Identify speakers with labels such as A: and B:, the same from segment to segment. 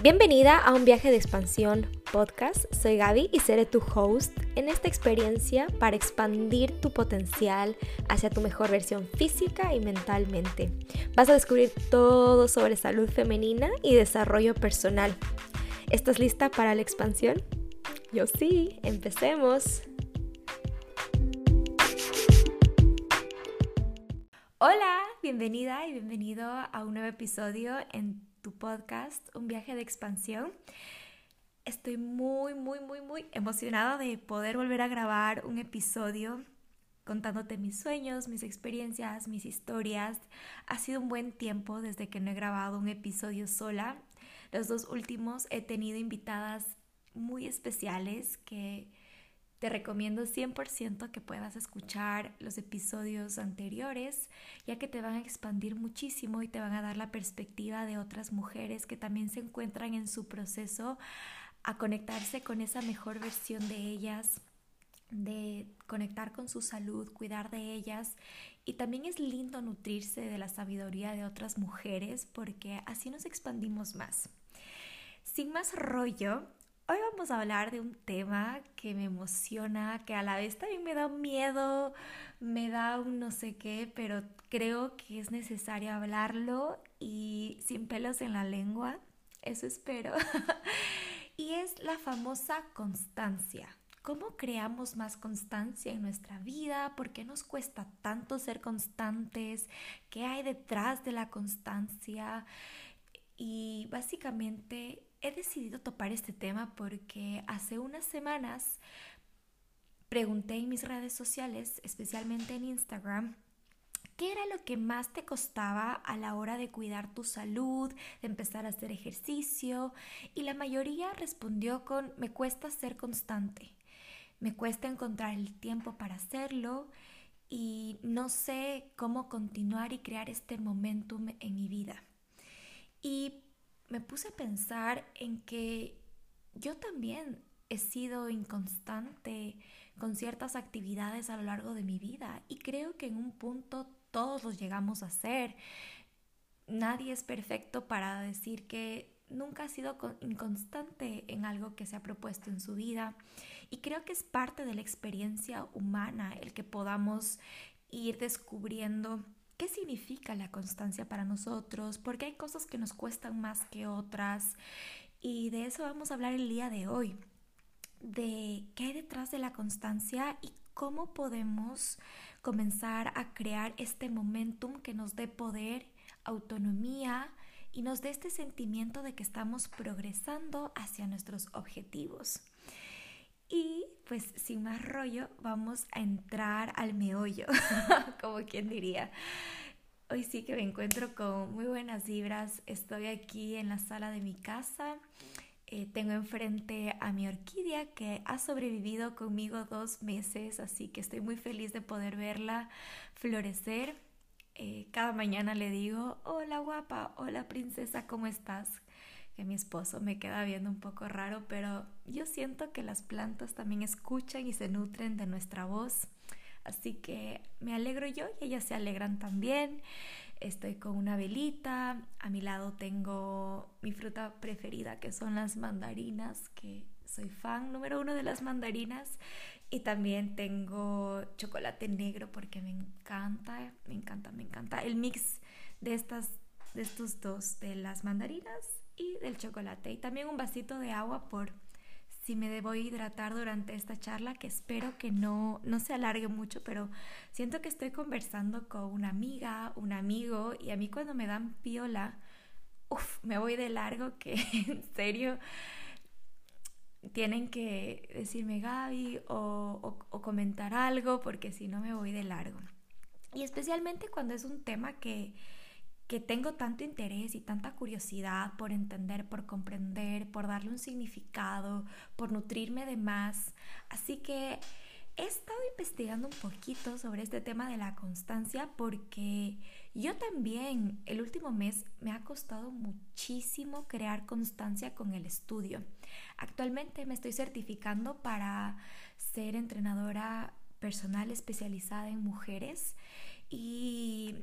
A: Bienvenida a un viaje de expansión podcast. Soy Gaby y seré tu host en esta experiencia para expandir tu potencial hacia tu mejor versión física y mentalmente. Vas a descubrir todo sobre salud femenina y desarrollo personal. ¿Estás lista para la expansión? Yo sí, empecemos. Hola, bienvenida y bienvenido a un nuevo episodio en podcast, Un viaje de expansión. Estoy muy, muy, muy, muy emocionada de poder volver a grabar un episodio contándote mis sueños, mis experiencias, mis historias. Ha sido un buen tiempo desde que no he grabado un episodio sola. Los dos últimos he tenido invitadas muy especiales que te recomiendo 100% que puedas escuchar los episodios anteriores, ya que te van a expandir muchísimo y te van a dar la perspectiva de otras mujeres que también se encuentran en su proceso a conectarse con esa mejor versión de ellas, de conectar con su salud, cuidar de ellas. Y también es lindo nutrirse de la sabiduría de otras mujeres porque así nos expandimos más. Sin más rollo, Hoy vamos a hablar de un tema que me emociona, que a la vez también me da miedo, me da un no sé qué, pero creo que es necesario hablarlo y sin pelos en la lengua, eso espero. y es la famosa constancia. ¿Cómo creamos más constancia en nuestra vida? ¿Por qué nos cuesta tanto ser constantes? ¿Qué hay detrás de la constancia? Y básicamente he decidido topar este tema porque hace unas semanas pregunté en mis redes sociales, especialmente en Instagram, ¿Qué era lo que más te costaba a la hora de cuidar tu salud, de empezar a hacer ejercicio? Y la mayoría respondió con, me cuesta ser constante, me cuesta encontrar el tiempo para hacerlo y no sé cómo continuar y crear este momentum en mi vida. Y me puse a pensar en que yo también he sido inconstante con ciertas actividades a lo largo de mi vida y creo que en un punto todos los llegamos a ser. Nadie es perfecto para decir que nunca ha sido inconstante en algo que se ha propuesto en su vida y creo que es parte de la experiencia humana el que podamos ir descubriendo qué significa la constancia para nosotros, porque hay cosas que nos cuestan más que otras. Y de eso vamos a hablar el día de hoy, de qué hay detrás de la constancia y cómo podemos comenzar a crear este momentum que nos dé poder, autonomía y nos dé este sentimiento de que estamos progresando hacia nuestros objetivos. Y pues sin más rollo, vamos a entrar al meollo, como quien diría. Hoy sí que me encuentro con muy buenas vibras. Estoy aquí en la sala de mi casa. Eh, tengo enfrente a mi orquídea que ha sobrevivido conmigo dos meses, así que estoy muy feliz de poder verla florecer. Eh, cada mañana le digo, hola guapa, hola princesa, ¿cómo estás? Que mi esposo me queda viendo un poco raro, pero yo siento que las plantas también escuchan y se nutren de nuestra voz. Así que me alegro yo y ellas se alegran también. Estoy con una velita, a mi lado tengo mi fruta preferida que son las mandarinas, que soy fan número uno de las mandarinas. Y también tengo chocolate negro porque me encanta, me encanta, me encanta el mix de estas de estos dos, de las mandarinas y del chocolate. Y también un vasito de agua por si me debo hidratar durante esta charla, que espero que no, no se alargue mucho, pero siento que estoy conversando con una amiga, un amigo, y a mí cuando me dan piola, uff, me voy de largo, que en serio tienen que decirme Gaby o, o comentar algo, porque si no me voy de largo. Y especialmente cuando es un tema que que tengo tanto interés y tanta curiosidad por entender, por comprender, por darle un significado, por nutrirme de más. Así que he estado investigando un poquito sobre este tema de la constancia porque yo también el último mes me ha costado muchísimo crear constancia con el estudio. Actualmente me estoy certificando para ser entrenadora personal especializada en mujeres y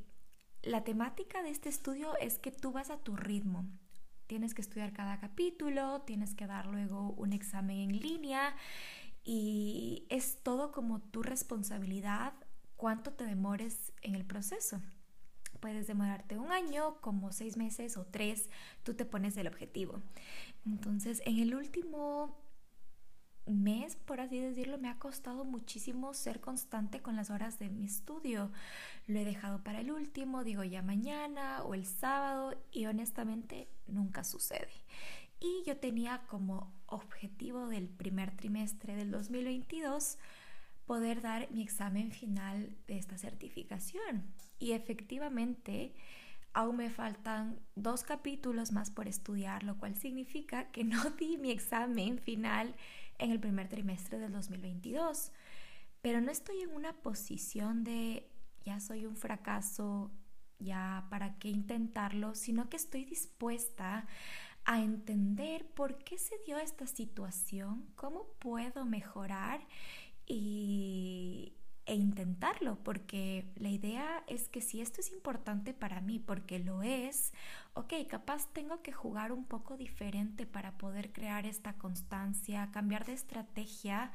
A: la temática de este estudio es que tú vas a tu ritmo. tienes que estudiar cada capítulo, tienes que dar luego un examen en línea y es todo como tu responsabilidad cuánto te demores en el proceso. Puedes demorarte un año, como seis meses o tres, tú te pones el objetivo. Entonces, en el último mes, por así decirlo, me ha costado muchísimo ser constante con las horas de mi estudio. Lo he dejado para el último, digo ya mañana o el sábado y honestamente nunca sucede. Y yo tenía como objetivo del primer trimestre del 2022 poder dar mi examen final de esta certificación. Y efectivamente, aún me faltan dos capítulos más por estudiar, lo cual significa que no di mi examen final en el primer trimestre del 2022. Pero no estoy en una posición de ya soy un fracaso, ya para qué intentarlo, sino que estoy dispuesta a entender por qué se dio esta situación, cómo puedo mejorar y, e intentarlo, porque la idea es que si esto es importante para mí, porque lo es, ok, capaz tengo que jugar un poco diferente para poder crear esta constancia, cambiar de estrategia,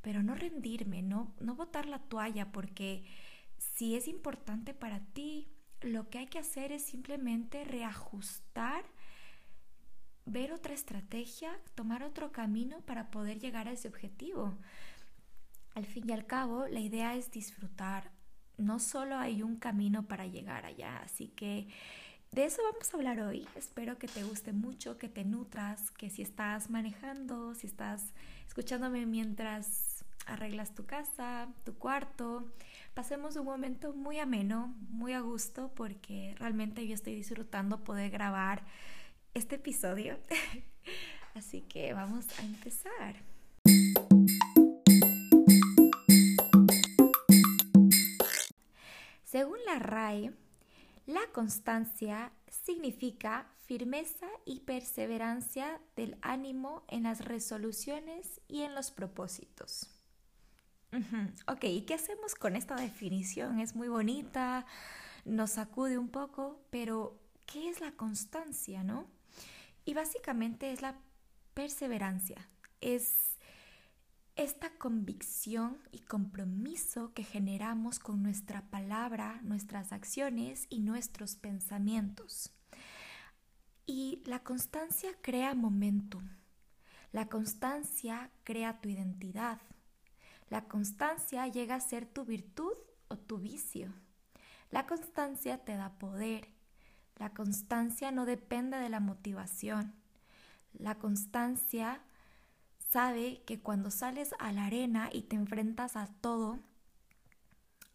A: pero no rendirme, no, no botar la toalla, porque si es importante para ti, lo que hay que hacer es simplemente reajustar ver otra estrategia, tomar otro camino para poder llegar a ese objetivo. Al fin y al cabo, la idea es disfrutar. No solo hay un camino para llegar allá, así que de eso vamos a hablar hoy. Espero que te guste mucho, que te nutras, que si estás manejando, si estás escuchándome mientras arreglas tu casa, tu cuarto, pasemos un momento muy ameno, muy a gusto, porque realmente yo estoy disfrutando poder grabar este episodio. Así que vamos a empezar. Según la RAE, la constancia significa firmeza y perseverancia del ánimo en las resoluciones y en los propósitos. Ok, ¿y qué hacemos con esta definición? Es muy bonita, nos sacude un poco, pero ¿qué es la constancia, no? Y básicamente es la perseverancia, es esta convicción y compromiso que generamos con nuestra palabra, nuestras acciones y nuestros pensamientos. Y la constancia crea momentum. La constancia crea tu identidad. La constancia llega a ser tu virtud o tu vicio. La constancia te da poder. La constancia no depende de la motivación. La constancia sabe que cuando sales a la arena y te enfrentas a todo,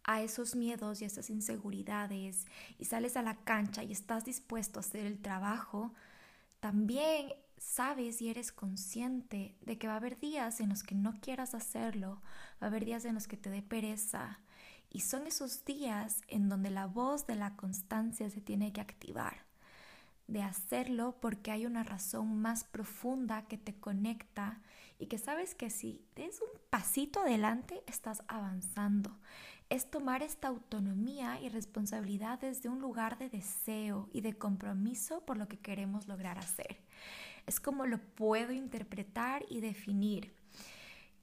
A: a esos miedos y esas inseguridades y sales a la cancha y estás dispuesto a hacer el trabajo, también sabes y eres consciente de que va a haber días en los que no quieras hacerlo, va a haber días en los que te dé pereza. Y son esos días en donde la voz de la constancia se tiene que activar de hacerlo porque hay una razón más profunda que te conecta y que sabes que si des un pasito adelante estás avanzando. Es tomar esta autonomía y responsabilidad desde un lugar de deseo y de compromiso por lo que queremos lograr hacer. Es como lo puedo interpretar y definir.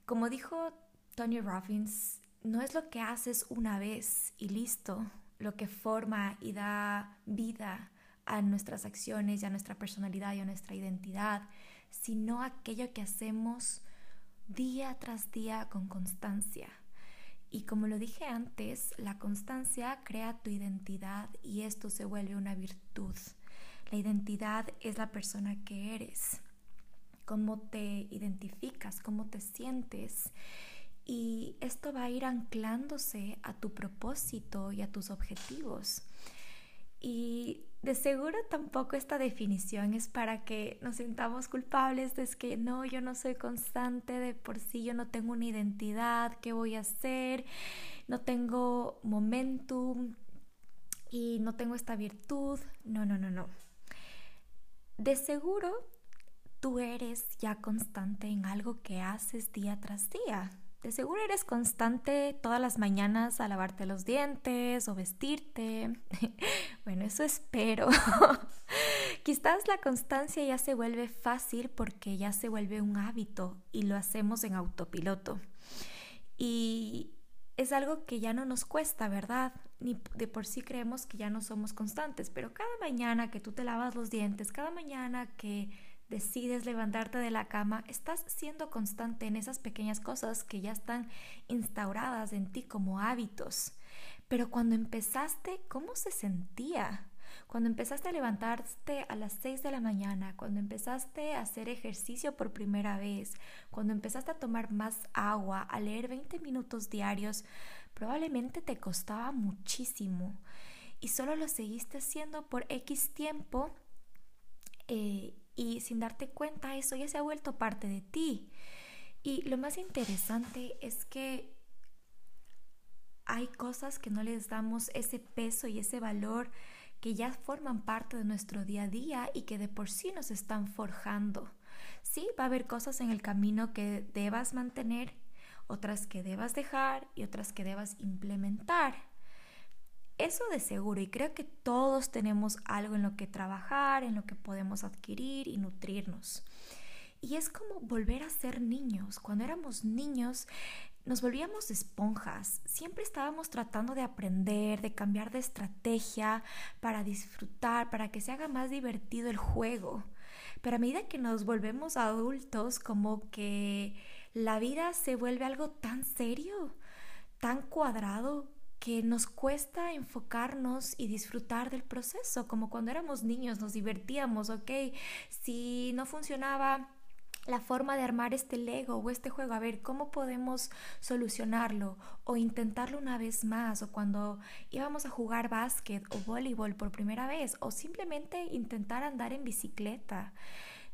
A: Como dijo Tony Robbins, no es lo que haces una vez y listo, lo que forma y da vida a nuestras acciones y a nuestra personalidad y a nuestra identidad, sino aquello que hacemos día tras día con constancia. Y como lo dije antes, la constancia crea tu identidad y esto se vuelve una virtud. La identidad es la persona que eres, cómo te identificas, cómo te sientes. Y esto va a ir anclándose a tu propósito y a tus objetivos. Y de seguro tampoco esta definición es para que nos sintamos culpables de que no, yo no soy constante, de por sí yo no tengo una identidad, ¿qué voy a hacer? No tengo momentum y no tengo esta virtud. No, no, no, no. De seguro tú eres ya constante en algo que haces día tras día. Seguro eres constante todas las mañanas a lavarte los dientes o vestirte. bueno, eso espero Quizás la constancia ya se vuelve fácil porque ya se vuelve un hábito y lo hacemos en autopiloto. Y es algo que ya no nos cuesta, ¿verdad? Ni de por sí creemos que ya no somos constantes, pero cada mañana que tú te lavas los dientes, cada mañana que decides levantarte de la cama, estás siendo constante en esas pequeñas cosas que ya están instauradas en ti como hábitos. Pero cuando empezaste, ¿cómo se sentía? Cuando empezaste a levantarte a las 6 de la mañana, cuando empezaste a hacer ejercicio por primera vez, cuando empezaste a tomar más agua, a leer 20 minutos diarios, probablemente te costaba muchísimo y solo lo seguiste haciendo por X tiempo eh, y sin darte cuenta eso ya se ha vuelto parte de ti. Y lo más interesante es que hay cosas que no les damos ese peso y ese valor que ya forman parte de nuestro día a día y que de por sí nos están forjando. Sí, va a haber cosas en el camino que debas mantener, otras que debas dejar y otras que debas implementar. Eso de seguro, y creo que todos tenemos algo en lo que trabajar, en lo que podemos adquirir y nutrirnos. Y es como volver a ser niños. Cuando éramos niños nos volvíamos esponjas. Siempre estábamos tratando de aprender, de cambiar de estrategia para disfrutar, para que se haga más divertido el juego. Pero a medida que nos volvemos adultos, como que la vida se vuelve algo tan serio, tan cuadrado, que nos cuesta enfocarnos y disfrutar del proceso, como cuando éramos niños nos divertíamos, ok, si no funcionaba la forma de armar este Lego o este juego, a ver cómo podemos solucionarlo o intentarlo una vez más o cuando íbamos a jugar básquet o voleibol por primera vez o simplemente intentar andar en bicicleta.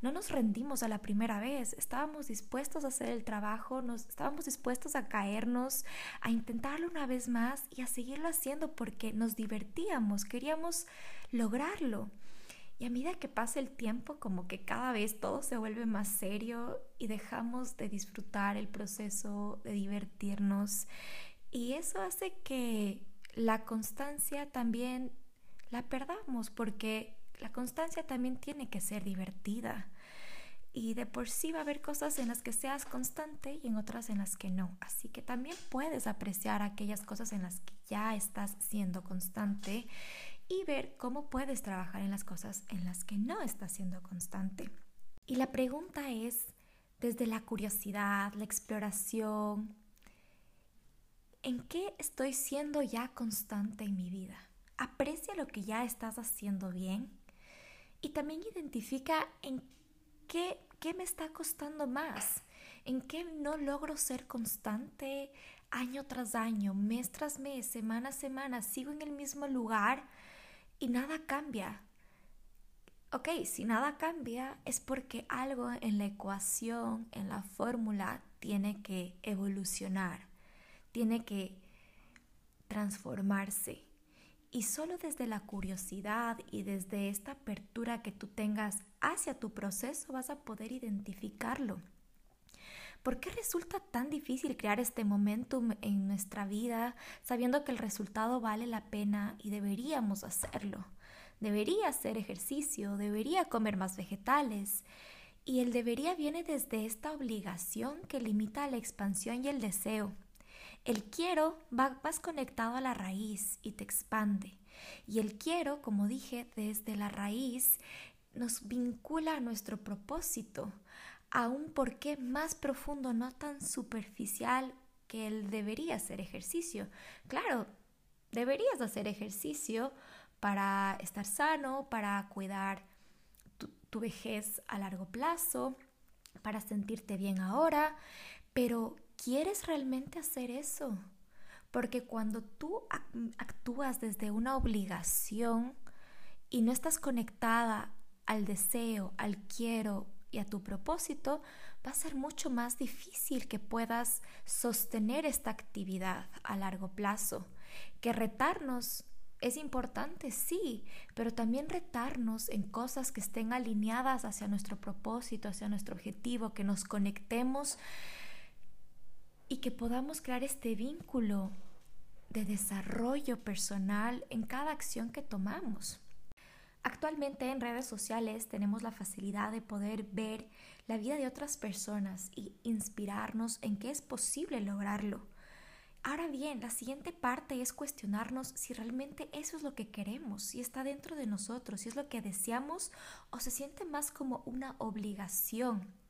A: No nos rendimos a la primera vez, estábamos dispuestos a hacer el trabajo, nos estábamos dispuestos a caernos, a intentarlo una vez más y a seguirlo haciendo porque nos divertíamos, queríamos lograrlo. Y a medida que pasa el tiempo, como que cada vez todo se vuelve más serio y dejamos de disfrutar el proceso, de divertirnos. Y eso hace que la constancia también la perdamos, porque la constancia también tiene que ser divertida. Y de por sí va a haber cosas en las que seas constante y en otras en las que no. Así que también puedes apreciar aquellas cosas en las que ya estás siendo constante y ver cómo puedes trabajar en las cosas en las que no estás siendo constante. Y la pregunta es, desde la curiosidad, la exploración, ¿en qué estoy siendo ya constante en mi vida? Aprecia lo que ya estás haciendo bien y también identifica en qué, qué me está costando más, en qué no logro ser constante año tras año, mes tras mes, semana a semana, sigo en el mismo lugar y nada cambia. Ok, si nada cambia es porque algo en la ecuación, en la fórmula, tiene que evolucionar, tiene que transformarse. Y solo desde la curiosidad y desde esta apertura que tú tengas hacia tu proceso vas a poder identificarlo. ¿Por qué resulta tan difícil crear este momentum en nuestra vida sabiendo que el resultado vale la pena y deberíamos hacerlo? Debería hacer ejercicio, debería comer más vegetales. Y el debería viene desde esta obligación que limita la expansión y el deseo. El quiero va más conectado a la raíz y te expande. Y el quiero, como dije, desde la raíz nos vincula a nuestro propósito, a un porqué más profundo, no tan superficial que él debería hacer ejercicio. Claro, deberías hacer ejercicio para estar sano, para cuidar tu vejez a largo plazo, para sentirte bien ahora, pero ¿quieres realmente hacer eso? Porque cuando tú actúas desde una obligación y no estás conectada al deseo, al quiero y a tu propósito, va a ser mucho más difícil que puedas sostener esta actividad a largo plazo. Que retarnos es importante, sí, pero también retarnos en cosas que estén alineadas hacia nuestro propósito, hacia nuestro objetivo, que nos conectemos y que podamos crear este vínculo de desarrollo personal en cada acción que tomamos. Actualmente en redes sociales tenemos la facilidad de poder ver la vida de otras personas y inspirarnos en que es posible lograrlo. Ahora bien, la siguiente parte es cuestionarnos si realmente eso es lo que queremos, si está dentro de nosotros, si es lo que deseamos o se siente más como una obligación.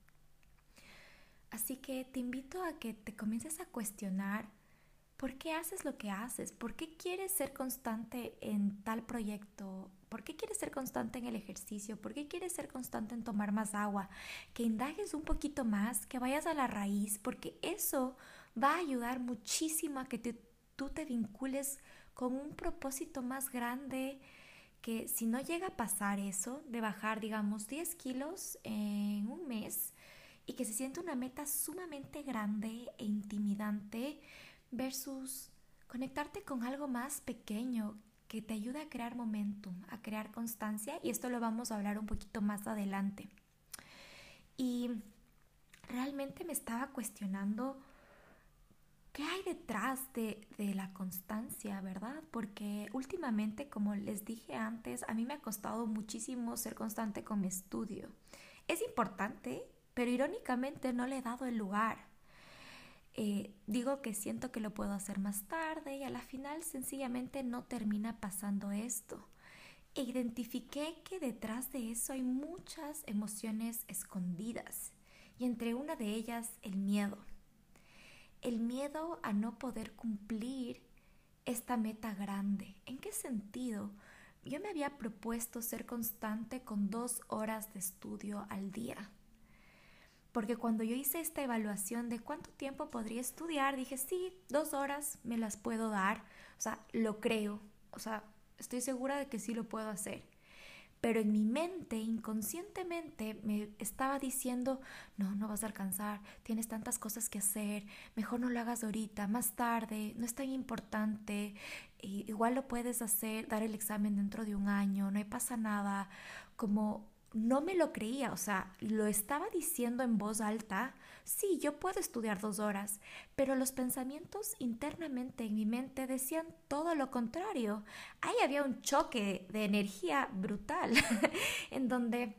A: Así que te invito a que te comiences a cuestionar por qué haces lo que haces, por qué quieres ser constante en tal proyecto, por qué quieres ser constante en el ejercicio, por qué quieres ser constante en tomar más agua, que indagues un poquito más, que vayas a la raíz, porque eso va a ayudar muchísimo a que tú te vincules con un propósito más grande que si no llega a pasar eso, de bajar, digamos, 10 kilos en un mes y que se siente una meta sumamente grande e intimidante versus conectarte con algo más pequeño que te ayude a crear momentum, a crear constancia y esto lo vamos a hablar un poquito más adelante. Y realmente me estaba cuestionando ¿Qué hay detrás de, la constancia, verdad? Porque últimamente, como les dije antes, a mí me ha costado muchísimo ser constante con mi estudio. Es importante, pero irónicamente no le he dado el lugar. Eh, digo que siento que lo puedo hacer más tarde y a la final sencillamente no termina pasando esto. E identifiqué que detrás de eso hay muchas emociones escondidas y entre una de ellas el miedo el miedo a no poder cumplir esta meta grande. ¿En qué sentido? Yo me había propuesto ser constante con dos horas de estudio al día. Porque cuando yo hice esta evaluación de cuánto tiempo podría estudiar, dije, sí, dos horas me las puedo dar. O sea, lo creo. O sea, estoy segura de que sí lo puedo hacer pero en mi mente inconscientemente me estaba diciendo, no, no vas a alcanzar, tienes tantas cosas que hacer, mejor no lo hagas ahorita, más tarde, no es tan importante, igual lo puedes hacer, dar el examen dentro de un año, no pasa nada, como no me lo creía, o sea, lo estaba diciendo en voz alta, sí, yo puedo estudiar dos horas, pero los pensamientos internamente en mi mente decían todo lo contrario. Ahí había un choque de energía brutal, en donde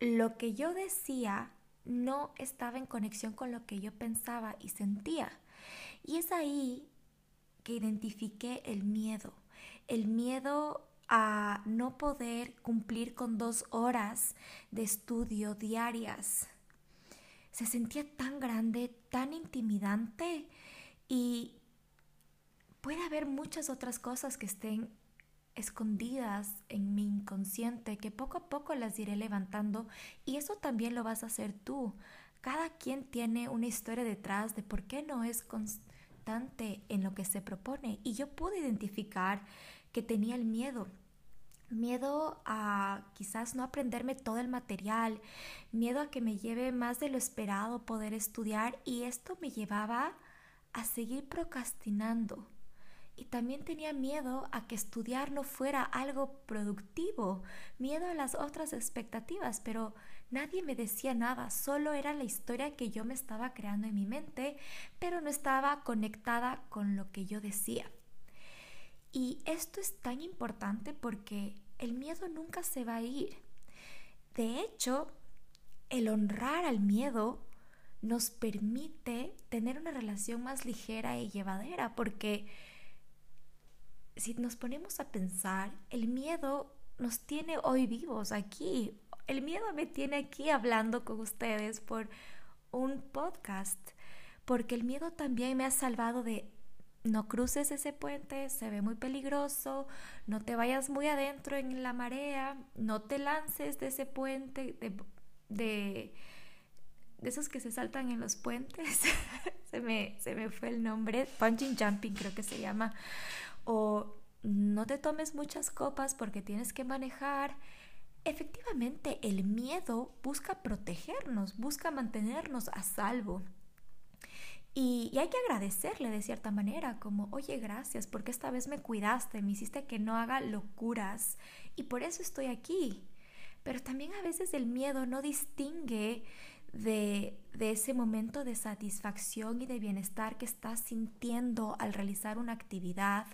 A: lo que yo decía no estaba en conexión con lo que yo pensaba y sentía. Y es ahí que identifiqué el miedo, el miedo a no poder cumplir con dos horas de estudio diarias. Se sentía tan grande, tan intimidante y puede haber muchas otras cosas que estén escondidas en mi inconsciente que poco a poco las iré levantando y eso también lo vas a hacer tú. Cada quien tiene una historia detrás de por qué no es constante en lo que se propone y yo pude identificar que tenía el miedo. Miedo a quizás no aprenderme todo el material, miedo a que me lleve más de lo esperado poder estudiar y esto me llevaba a seguir procrastinando. Y también tenía miedo a que estudiar no fuera algo productivo, miedo a las otras expectativas, pero nadie me decía nada, solo era la historia que yo me estaba creando en mi mente, pero no estaba conectada con lo que yo decía. Y esto es tan importante porque el miedo nunca se va a ir. De hecho, el honrar al miedo nos permite tener una relación más ligera y llevadera porque si nos ponemos a pensar, el miedo nos tiene hoy vivos aquí. El miedo me tiene aquí hablando con ustedes por un podcast, porque el miedo también me ha salvado de no cruces ese puente, se ve muy peligroso, no te vayas muy adentro en la marea, no te lances de ese puente, de, de, esos que se saltan en los puentes, se, me, se me fue el nombre, punching jumping creo que se llama, o no te tomes muchas copas porque tienes que manejar. Efectivamente, el miedo busca protegernos, busca mantenernos a salvo. Y, hay que agradecerle de cierta manera, como, oye, gracias, porque esta vez me cuidaste, me hiciste que no haga locuras y por eso estoy aquí. Pero también a veces el miedo no distingue de, de ese momento de satisfacción y de bienestar que estás sintiendo al realizar una actividad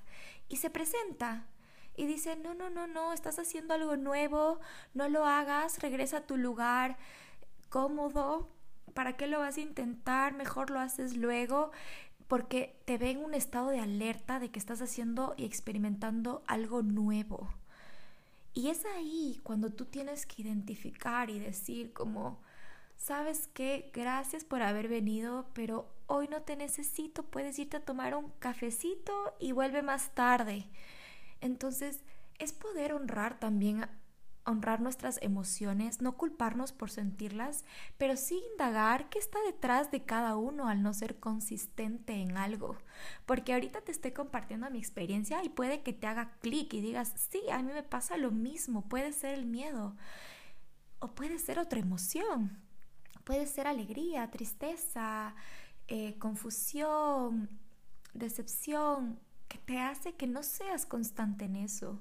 A: y se presenta. y dice, no, no, no, no, estás haciendo algo nuevo, no lo hagas, regresa a tu lugar cómodo, ¿para qué lo vas a intentar? Mejor lo haces luego porque te ven un estado de alerta de que estás haciendo y experimentando algo nuevo. Y es ahí cuando tú tienes que identificar y decir como, sabes qué, gracias por haber venido, pero hoy no te necesito, puedes irte a tomar un cafecito y vuelve más tarde. Entonces, es poder honrar también honrar nuestras emociones, no culparnos por sentirlas, pero sí indagar qué está detrás de cada uno al no ser consistente en algo. Porque ahorita te estoy compartiendo mi experiencia y puede que te haga clic y digas, sí, a mí me pasa lo mismo, puede ser el miedo o puede ser otra emoción, puede ser alegría, tristeza, eh, confusión, decepción, que te hace que no seas constante en eso.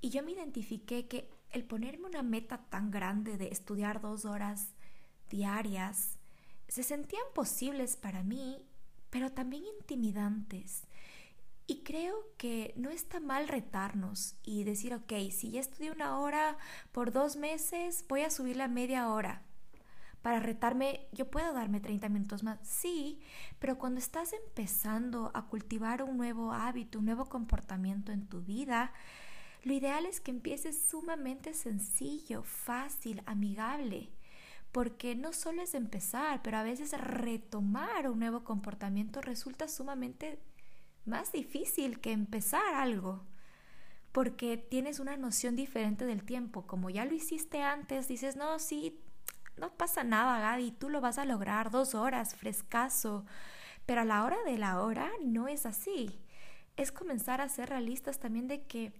A: Y yo me identifiqué que el ponerme una meta tan grande de estudiar dos horas diarias se sentían posibles para mí, pero también intimidantes. Y creo que no está mal retarnos y decir, ok, si ya estudié una hora por dos meses, voy a subir la media hora. Para retarme, yo puedo darme 30 minutos más, sí, pero cuando estás empezando a cultivar un nuevo hábito, un nuevo comportamiento en tu vida, lo ideal es que empieces sumamente sencillo, fácil, amigable, porque no solo es empezar, pero a veces retomar un nuevo comportamiento resulta sumamente más difícil que empezar algo, porque tienes una noción diferente del tiempo. Como ya lo hiciste antes, dices, no, sí, no pasa nada, Gaby, tú lo vas a lograr dos horas, frescazo. Pero a la hora de la hora no es así. Es comenzar a ser realistas también de que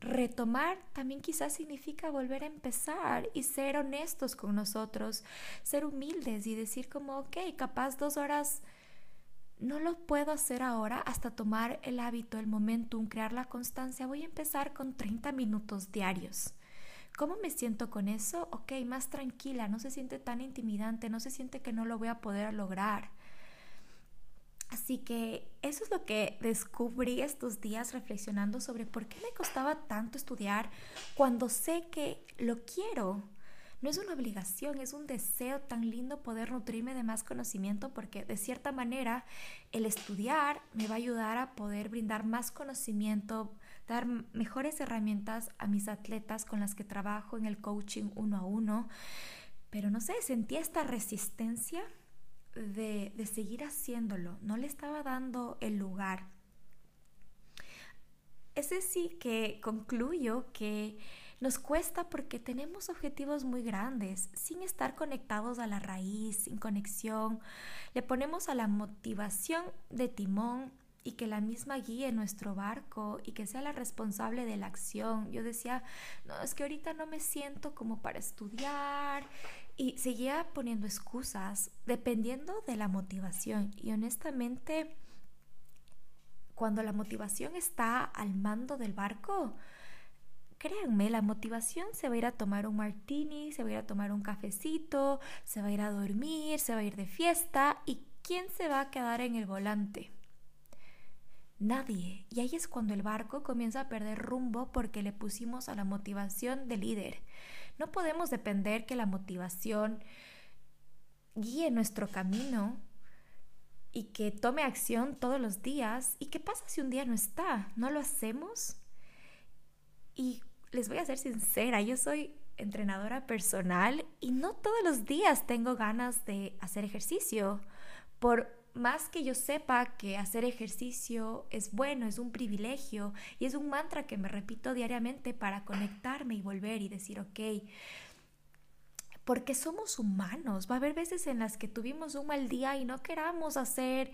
A: retomar también quizás significa volver a empezar y ser honestos con nosotros, ser humildes y decir como, ok, capaz dos horas no lo puedo hacer ahora hasta tomar el hábito, el momentum, crear la constancia. Voy a empezar con 30 minutos diarios. ¿Cómo me siento con eso? Ok, más tranquila, no se siente tan intimidante, no se siente que no lo voy a poder lograr. Así que eso es lo que descubrí estos días reflexionando sobre por qué me costaba tanto estudiar cuando sé que lo quiero. No es una obligación, es un deseo tan lindo poder nutrirme de más conocimiento porque de cierta manera el estudiar me va a ayudar a poder brindar más conocimiento, dar mejores herramientas a mis atletas con las que trabajo en el coaching uno a uno. Pero no sé, sentía esta resistencia de, seguir haciéndolo, no le estaba dando el lugar. Ese sí que concluyo que nos cuesta porque tenemos objetivos muy grandes, sin estar conectados a la raíz, sin conexión. Le ponemos a la motivación de timón y que la misma guíe nuestro barco y que sea la responsable de la acción. Yo decía, no, es que ahorita no me siento como para estudiar y seguía poniendo excusas dependiendo de la motivación. Y honestamente, cuando la motivación está al mando del barco, créanme, la motivación se va a ir a tomar un martini, se va a ir a tomar un cafecito, se va a ir a dormir, se va a ir de fiesta. ¿Y quién se va a quedar en el volante? Nadie. Y ahí es cuando el barco comienza a perder rumbo porque le pusimos a la motivación de líder. No podemos depender que la motivación guíe nuestro camino y que tome acción todos los días. ¿Y qué pasa si un día no está? ¿No lo hacemos? Y les voy a ser sincera, yo soy entrenadora personal y no todos los días tengo ganas de hacer ejercicio. Por más que yo sepa que hacer ejercicio es bueno, es un privilegio y es un mantra que me repito diariamente para conectarme y volver y decir, ok, porque somos humanos, va a haber veces en las que tuvimos un mal día y no queramos hacer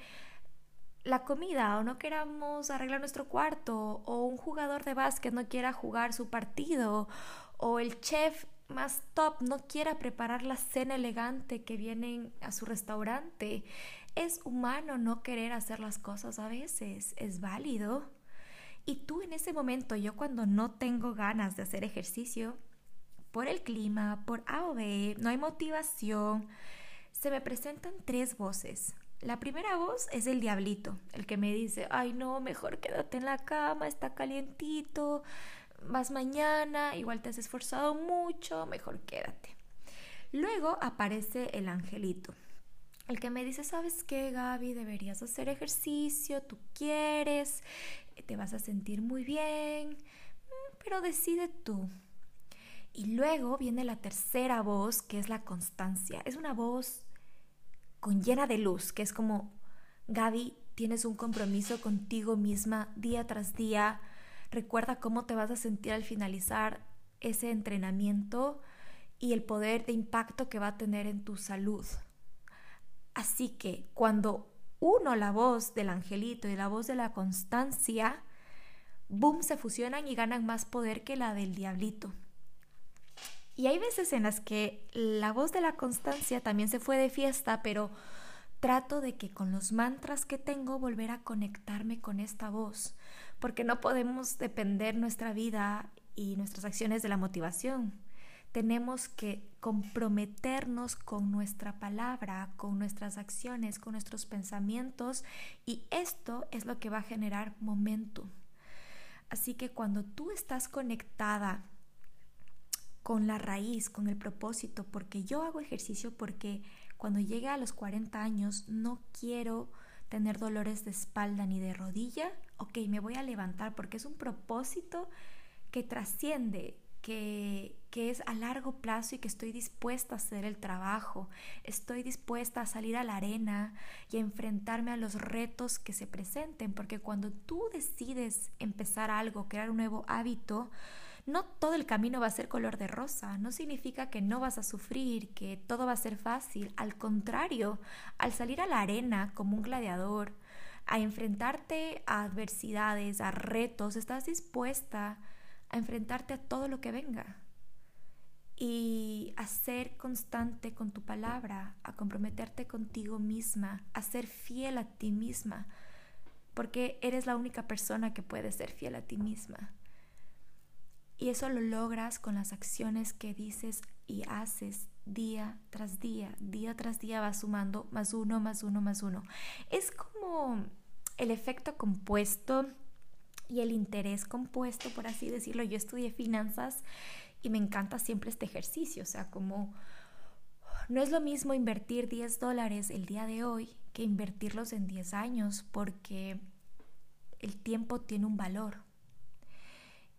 A: la comida o no queramos arreglar nuestro cuarto o un jugador de básquet no quiera jugar su partido o el chef más top no quiera preparar la cena elegante que vienen a su restaurante. Es humano no querer hacer las cosas a veces, es válido. Y tú en ese momento, yo cuando no tengo ganas de hacer ejercicio, por el clima, por A o B, no hay motivación, se me presentan tres voces. La primera voz es el diablito, el que me dice, ay no, mejor quédate en la cama, está calientito, vas mañana, igual te has esforzado mucho, mejor quédate. Luego aparece el angelito, el que me dice, ¿sabes qué, Gaby? Deberías hacer ejercicio, tú quieres, te vas a sentir muy bien, mm, pero decide tú. Y luego viene la tercera voz, que es la constancia. Es una voz con llena de luz, que es como, Gaby, tienes un compromiso contigo misma día tras día. Recuerda cómo te vas a sentir al finalizar ese entrenamiento y el poder de impacto que va a tener en tu salud. Así que cuando uno la voz del angelito y la voz de la constancia, boom, se fusionan y ganan más poder que la del diablito. Y hay veces en las que la voz de la constancia también se fue de fiesta, pero trato de que con los mantras que tengo volver a conectarme con esta voz, porque no podemos depender nuestra vida y nuestras acciones de la motivación tenemos que comprometernos con nuestra palabra, con nuestras acciones, con nuestros pensamientos y esto es lo que va a generar momento. Así que cuando tú estás conectada con la raíz, con el propósito, porque yo hago ejercicio porque cuando llegue a los 40 años no quiero tener dolores de espalda ni de rodilla, ok, me voy a levantar porque es un propósito que trasciende que, es a largo plazo y que estoy dispuesta a hacer el trabajo, estoy dispuesta a salir a la arena y a enfrentarme a los retos que se presenten, porque cuando tú decides empezar algo, crear un nuevo hábito, no todo el camino va a ser color de rosa, no significa que no vas a sufrir, que todo va a ser fácil, al contrario, al salir a la arena como un gladiador, a enfrentarte a adversidades, a retos, estás dispuesta a enfrentarte a todo lo que venga y a ser constante con tu palabra, a comprometerte contigo misma, a ser fiel a ti misma, porque eres la única persona que puede ser fiel a ti misma. Y eso lo logras con las acciones que dices y haces día tras día, día tras día va sumando más uno, más uno, más uno. Es como el efecto compuesto y el interés compuesto, por así decirlo. Yo estudié finanzas y me encanta siempre este ejercicio, o sea, como no es lo mismo invertir 10 dólares el día de hoy que invertirlos en 10 años porque el tiempo tiene un valor.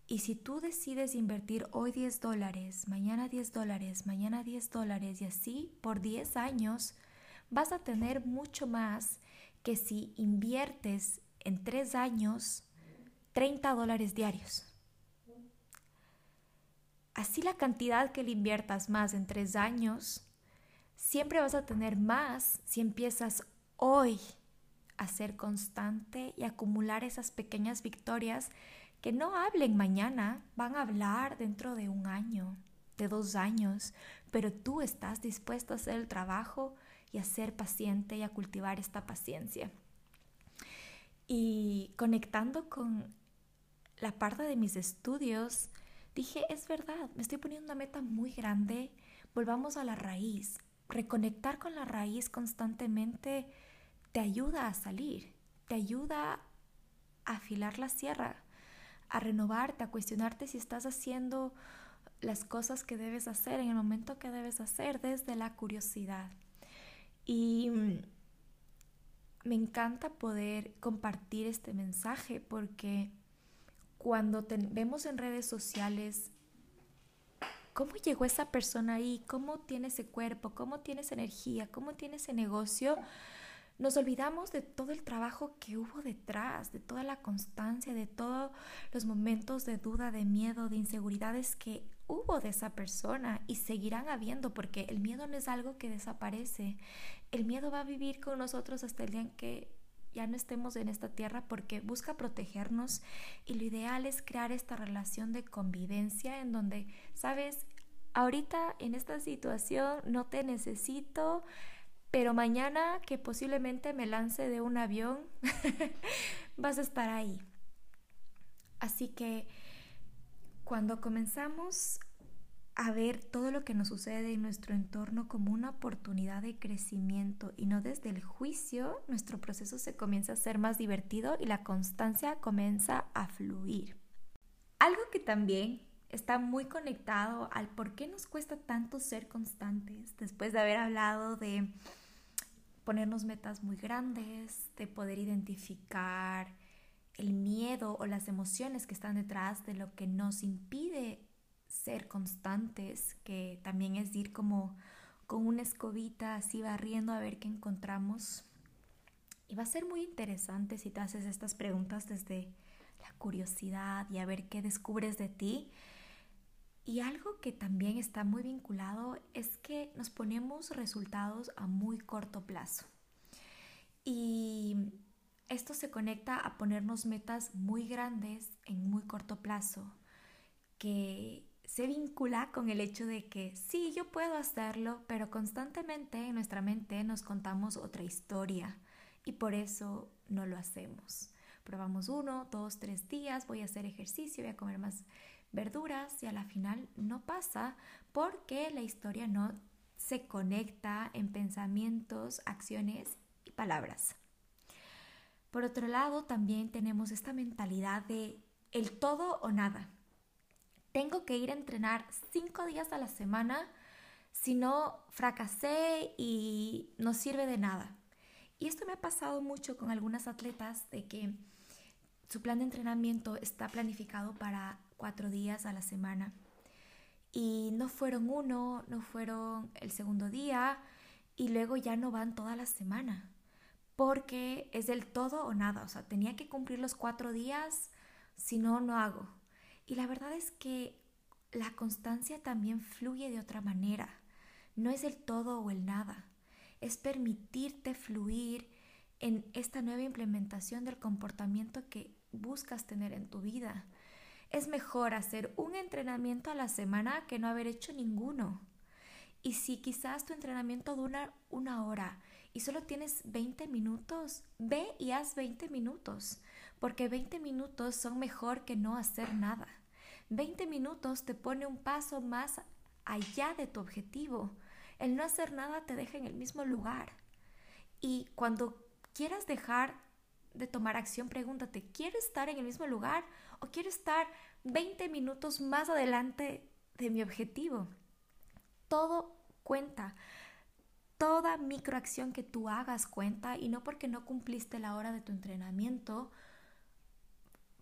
A: Y si tú decides invertir hoy 10 dólares, mañana 10 dólares, mañana 10 dólares y así por 10 años, vas a tener mucho más que si inviertes en 3 años 30 dólares diarios. Así la cantidad que le inviertas más en tres años, siempre vas a tener más si empiezas hoy a ser constante y acumular esas pequeñas victorias que no hablen mañana, van a hablar dentro de un año, de dos años, pero tú estás dispuesto a hacer el trabajo y a ser paciente y a cultivar esta paciencia. Y conectando con la parte de mis estudios, dije, es verdad, me estoy poniendo una meta muy grande, volvamos a la raíz. Reconectar con la raíz constantemente te ayuda a salir, te ayuda a afilar la sierra, a renovarte, a cuestionarte si estás haciendo las cosas que debes hacer en el momento que debes hacer desde la curiosidad. Y mm, me encanta poder compartir este mensaje porque cuando vemos en redes sociales cómo llegó esa persona ahí, cómo tiene ese cuerpo, cómo tiene esa energía, cómo tiene ese negocio, nos olvidamos de todo el trabajo que hubo detrás, de toda la constancia, de todos los momentos de duda, de miedo, de inseguridades que hubo de esa persona y seguirán habiendo porque el miedo no es algo que desaparece. El miedo va a vivir con nosotros hasta el día en que ya no estemos en esta tierra porque busca protegernos y lo ideal es crear esta relación de convivencia en donde, sabes, ahorita en esta situación no te necesito, pero mañana que posiblemente me lance de un avión, vas a estar ahí. Así que cuando comenzamos a ver todo lo que nos sucede en nuestro entorno como una oportunidad de crecimiento y no desde el juicio, nuestro proceso se comienza a ser más divertido y la constancia comienza a fluir. Algo que también está muy conectado al por qué nos cuesta tanto ser constantes después de haber hablado de ponernos metas muy grandes, de poder identificar el miedo o las emociones que están detrás de lo que nos impide ser constantes, que también es ir como con una escobita así barriendo a ver qué encontramos. Y va a ser muy interesante si te haces estas preguntas desde la curiosidad y a ver qué descubres de ti. Y algo que también está muy vinculado es que nos ponemos resultados a muy corto plazo. Y esto se conecta a ponernos metas muy grandes en muy corto plazo, que se vincula con el hecho de que sí, yo puedo hacerlo, pero constantemente en nuestra mente nos contamos otra historia y por eso no lo hacemos. Probamos uno, dos, tres días, voy a hacer ejercicio, voy a comer más verduras y a la final no pasa porque la historia no se conecta en pensamientos, acciones y palabras. Por otro lado, también tenemos esta mentalidad de el todo o nada. Tengo que ir a entrenar cinco días a la semana, si no fracasé y no sirve de nada. Y esto me ha pasado mucho con algunas atletas de que su plan de entrenamiento está planificado para cuatro días a la semana. Y no fueron uno, no fueron el segundo día y luego ya no van toda la semana. Porque es del todo o nada. O sea, tenía que cumplir los cuatro días, si no, no hago. Y la verdad es que la constancia también fluye de otra manera. No es el todo o el nada. Es permitirte fluir en esta nueva implementación del comportamiento que buscas tener en tu vida. Es mejor hacer un entrenamiento a la semana que no haber hecho ninguno. Y si quizás tu entrenamiento dura una hora y solo tienes 20 minutos, ve y haz 20 minutos, porque 20 minutos son mejor que no hacer nada. 20 minutos te pone un paso más allá de tu objetivo. El no hacer nada te deja en el mismo lugar. Y cuando quieras dejar de tomar acción, pregúntate, ¿quiero estar en el mismo lugar o quiero estar 20 minutos más adelante de mi objetivo? Todo cuenta. Toda microacción que tú hagas cuenta y no porque no cumpliste la hora de tu entrenamiento,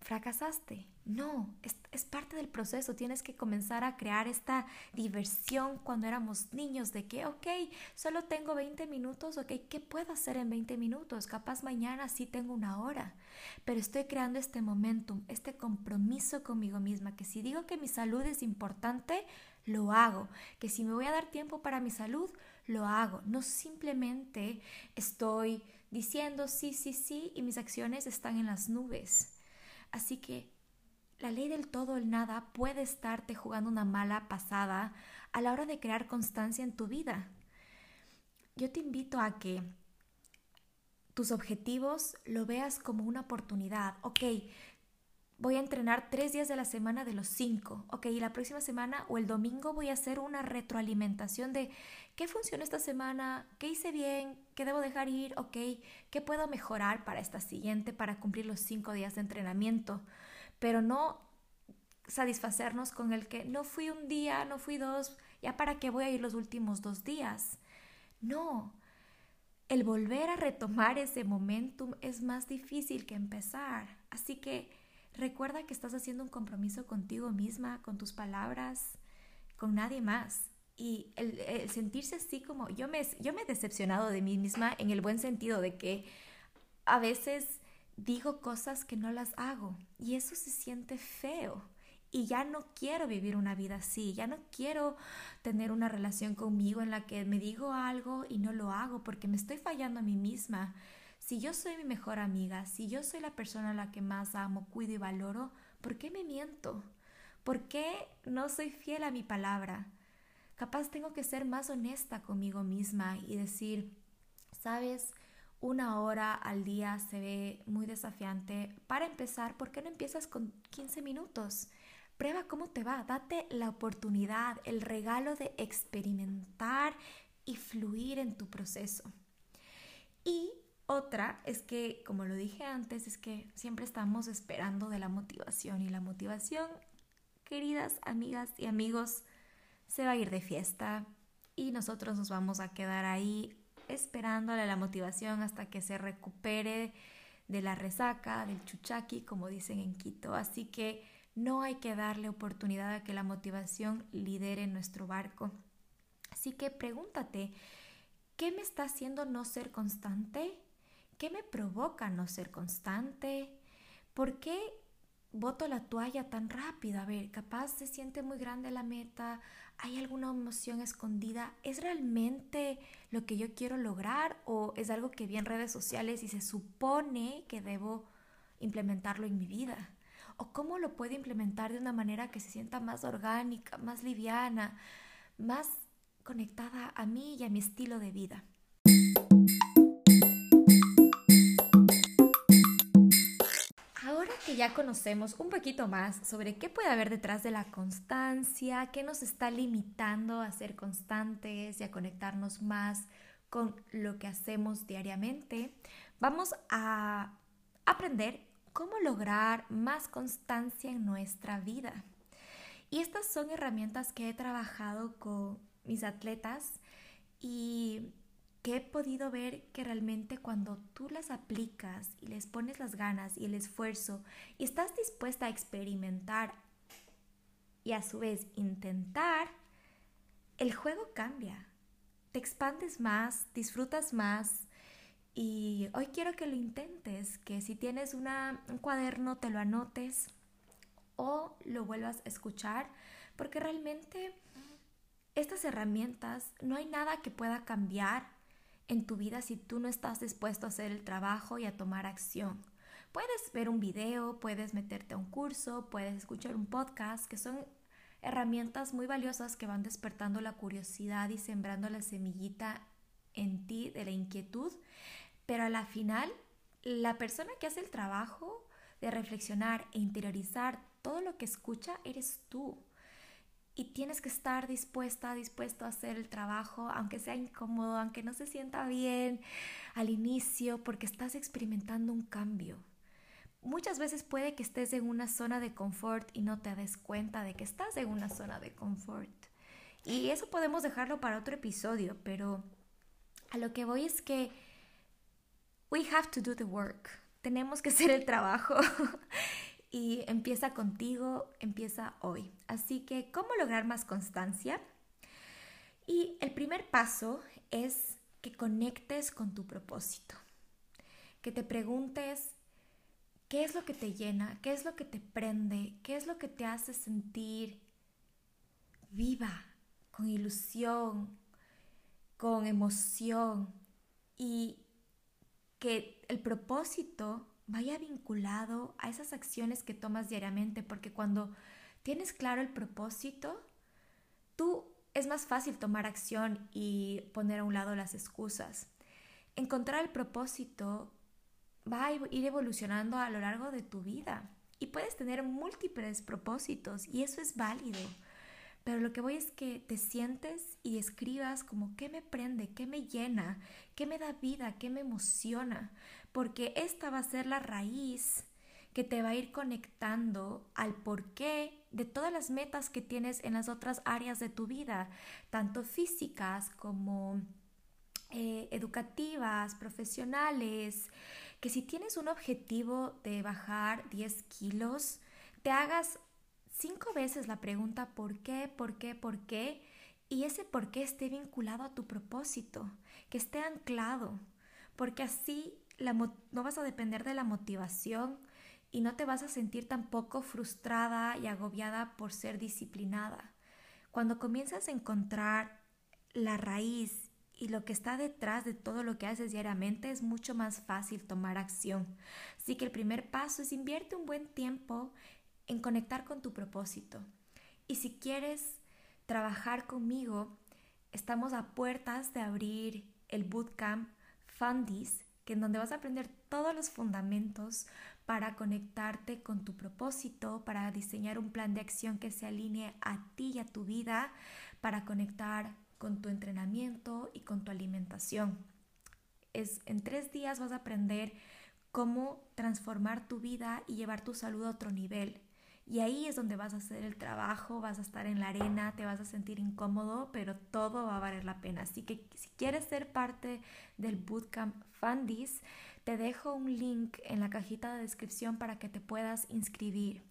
A: fracasaste. No, es, parte del proceso. Tienes que comenzar a crear esta diversión cuando éramos niños de que, ok, solo tengo 20 minutos, ok, ¿qué puedo hacer en 20 minutos? Capaz mañana sí tengo una hora, pero estoy creando este momentum, este compromiso conmigo misma, que si digo que mi salud es importante, lo hago, que si me voy a dar tiempo para mi salud, lo hago. No simplemente estoy diciendo sí, sí, sí y mis acciones están en las nubes. Así que la ley del todo o el nada puede estarte jugando una mala pasada a la hora de crear constancia en tu vida. Yo te invito a que tus objetivos lo veas como una oportunidad. Ok, voy a entrenar tres días de la semana de los cinco. Ok, y la próxima semana o el domingo voy a hacer una retroalimentación de qué funcionó esta semana, qué hice bien, qué debo dejar ir, ok, qué puedo mejorar para esta siguiente para cumplir los cinco días de entrenamiento. Pero no satisfacernos con el que no fui un día, no fui dos, ya para qué voy a ir los últimos dos días. No, el volver a retomar ese momentum es más difícil que empezar. Así que recuerda que estás haciendo un compromiso contigo misma, con tus palabras, con nadie más. Y el, sentirse así como yo me, yo me he decepcionado de mí misma en el buen sentido de que a veces digo cosas que no las hago y eso se siente feo. Y ya no quiero vivir una vida así, ya no quiero tener una relación conmigo en la que me digo algo y no lo hago porque me estoy fallando a mí misma. Si yo soy mi mejor amiga, si yo soy la persona a la que más amo, cuido y valoro, ¿por qué me miento? ¿Por qué no soy fiel a mi palabra? Capaz tengo que ser más honesta conmigo misma y decir, sabes, una hora al día se ve muy desafiante. Para empezar, ¿por qué no empiezas con 15 minutos? prueba cómo te va, date la oportunidad, el regalo de experimentar y fluir en tu proceso. Y otra es que, como lo dije antes, es que siempre estamos esperando de la motivación y la motivación, queridas amigas y amigos, se va a ir de fiesta y nosotros nos vamos a quedar ahí esperándole la motivación hasta que se recupere de la resaca, del chuchaqui, como dicen en Quito. Así que no hay que darle oportunidad a que la motivación lidere nuestro barco. Así que pregúntate, ¿qué me está haciendo no ser constante? ¿Qué me provoca no ser constante? ¿Por qué voto la toalla tan rápido? A ver, capaz se siente muy grande la meta, hay alguna emoción escondida. ¿Es realmente lo que yo quiero lograr o es algo que vi en redes sociales y se supone que debo implementarlo en mi vida? ¿O cómo lo puedo implementar de una manera que se sienta más orgánica, más liviana, más conectada a mí y a mi estilo de vida? Que ya conocemos un poquito más sobre qué puede haber detrás de la constancia, qué nos está limitando a ser constantes y a conectarnos más con lo que hacemos diariamente, vamos a aprender cómo lograr más constancia en nuestra vida. Y estas son herramientas que he trabajado con mis atletas y que he podido ver que realmente cuando tú las aplicas y les pones las ganas y el esfuerzo y estás dispuesta a experimentar y a su vez intentar, el juego cambia. Te expandes más, disfrutas más y hoy quiero que lo intentes, que si tienes un cuaderno te lo anotes o lo vuelvas a escuchar, porque realmente estas herramientas no hay nada que pueda cambiar en tu vida si tú no estás dispuesto a hacer el trabajo y a tomar acción. Puedes ver un video, puedes meterte a un curso, puedes escuchar un podcast, que son herramientas muy valiosas que van despertando la curiosidad y sembrando la semillita en ti de la inquietud, pero a la final la persona que hace el trabajo de reflexionar e interiorizar todo lo que escucha eres tú y tienes que estar dispuesta, dispuesto a hacer el trabajo, aunque sea incómodo, aunque no se sienta bien al inicio, porque estás experimentando un cambio. Muchas veces puede que estés en una zona de confort y no te des cuenta de que estás en una zona de confort. Y eso podemos dejarlo para otro episodio, pero a lo que voy es que we have to do the work. Tenemos que hacer el trabajo. y empieza contigo, empieza hoy. Así que, ¿cómo lograr más constancia? Y el primer paso es que conectes con tu propósito, que te preguntes qué es lo que te llena, qué es lo que te prende, qué es lo que te hace sentir viva, con ilusión, con emoción y que el propósito vaya vinculado a esas acciones que tomas diariamente, porque cuando tienes claro el propósito, tú es más fácil tomar acción y poner a un lado las excusas. Encontrar el propósito va a ir evolucionando a lo largo de tu vida y puedes tener múltiples propósitos y eso es válido. Pero lo que voy es que te sientes y escribas como qué me prende, qué me llena, qué me da vida, qué me emociona, porque esta va a ser la raíz que te va a ir conectando al porqué de todas las metas que tienes en las otras áreas de tu vida, tanto físicas como eh, educativas, profesionales, que si tienes un objetivo de bajar 10 kilos, te hagas cinco veces la pregunta ¿por qué? ¿por qué? ¿por qué? Y ese por qué esté vinculado a tu propósito, que esté anclado, porque así no vas a depender de la motivación y no te vas a sentir tampoco frustrada y agobiada por ser disciplinada. Cuando comienzas a encontrar la raíz y lo que está detrás de todo lo que haces diariamente es mucho más fácil tomar acción. Así que el primer paso es invierte un buen tiempo en conectar con tu propósito. Y si quieres trabajar conmigo, estamos a puertas de abrir el bootcamp Fundis que en donde vas a aprender todos los fundamentos para conectarte con tu propósito, para diseñar un plan de acción que se alinee a ti y a tu vida, para conectar con tu entrenamiento y con tu alimentación. Es, en tres días vas a aprender cómo transformar tu vida y llevar tu salud a otro nivel. Y ahí es donde vas a hacer el trabajo, vas a estar en la arena, te vas a sentir incómodo, pero todo va a valer la pena. Así que si quieres ser parte del Bootcamp Fundis, te dejo un link en la cajita de descripción para que te puedas inscribir.